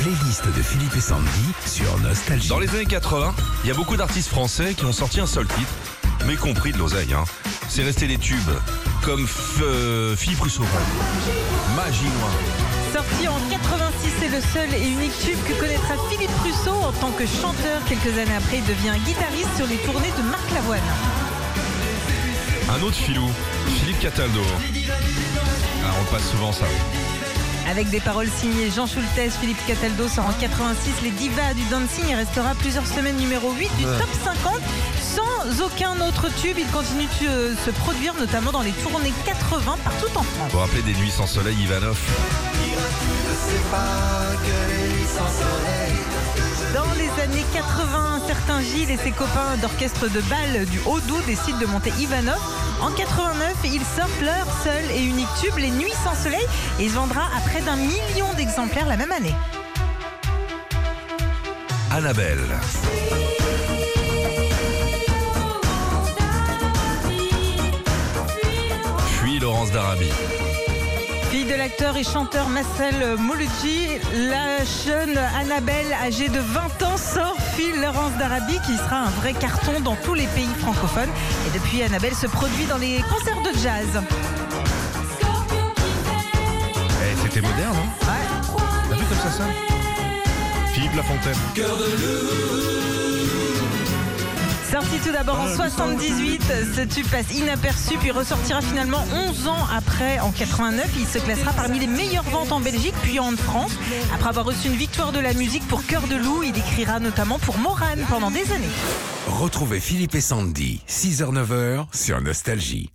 playlist de Philippe et Sandy sur Nostalgie. Dans les années 80, il y a beaucoup d'artistes français qui ont sorti un seul titre, mais compris de l'oseille. Hein. C'est resté des tubes, comme F- euh, Philippe Rousseau. Magie Noire. Sorti en 86, c'est le seul et unique tube que connaîtra Philippe Rousseau en tant que chanteur. Quelques années après, il devient guitariste sur les tournées de Marc Lavoine. Un autre filou, Philippe Cataldo. Ah, on le passe souvent ça. Avec des paroles signées Jean Schultes, Philippe Cataldo sort en 86 les divas du dancing et restera plusieurs semaines numéro 8 du top 50 sans aucun autre tube. Il continue de euh, se produire notamment dans les tournées 80 partout en France. Vous vous rappelez des nuits sans soleil, Ivanov? Les années 80, certains Gilles et ses copains d'orchestre de bal du Haut-Doubs décident de monter Ivanov. En 89, ils sortent leur seul et unique tube, Les Nuits sans soleil, et il vendra à près d'un million d'exemplaires la même année. Annabelle. Puis Laurence d'Arabie. Fille de l'acteur et chanteur Marcel Mouloudji, la jeune Annabelle, âgée de 20 ans, sort Phil Laurence d'Arabie, qui sera un vrai carton dans tous les pays francophones. Et depuis, Annabelle se produit dans les concerts de jazz. Eh, c'était moderne, hein T'as vu comme ça sonne? Philippe Lafontaine. Sorti tout d'abord en 78, ce tube passe inaperçu puis ressortira finalement 11 ans après en 89. Il se classera parmi les meilleures ventes en Belgique puis en France. Après avoir reçu une victoire de la musique pour Cœur de loup, il écrira notamment pour Morane pendant des années. Retrouvez Philippe et Sandy, 6h-9h sur Nostalgie.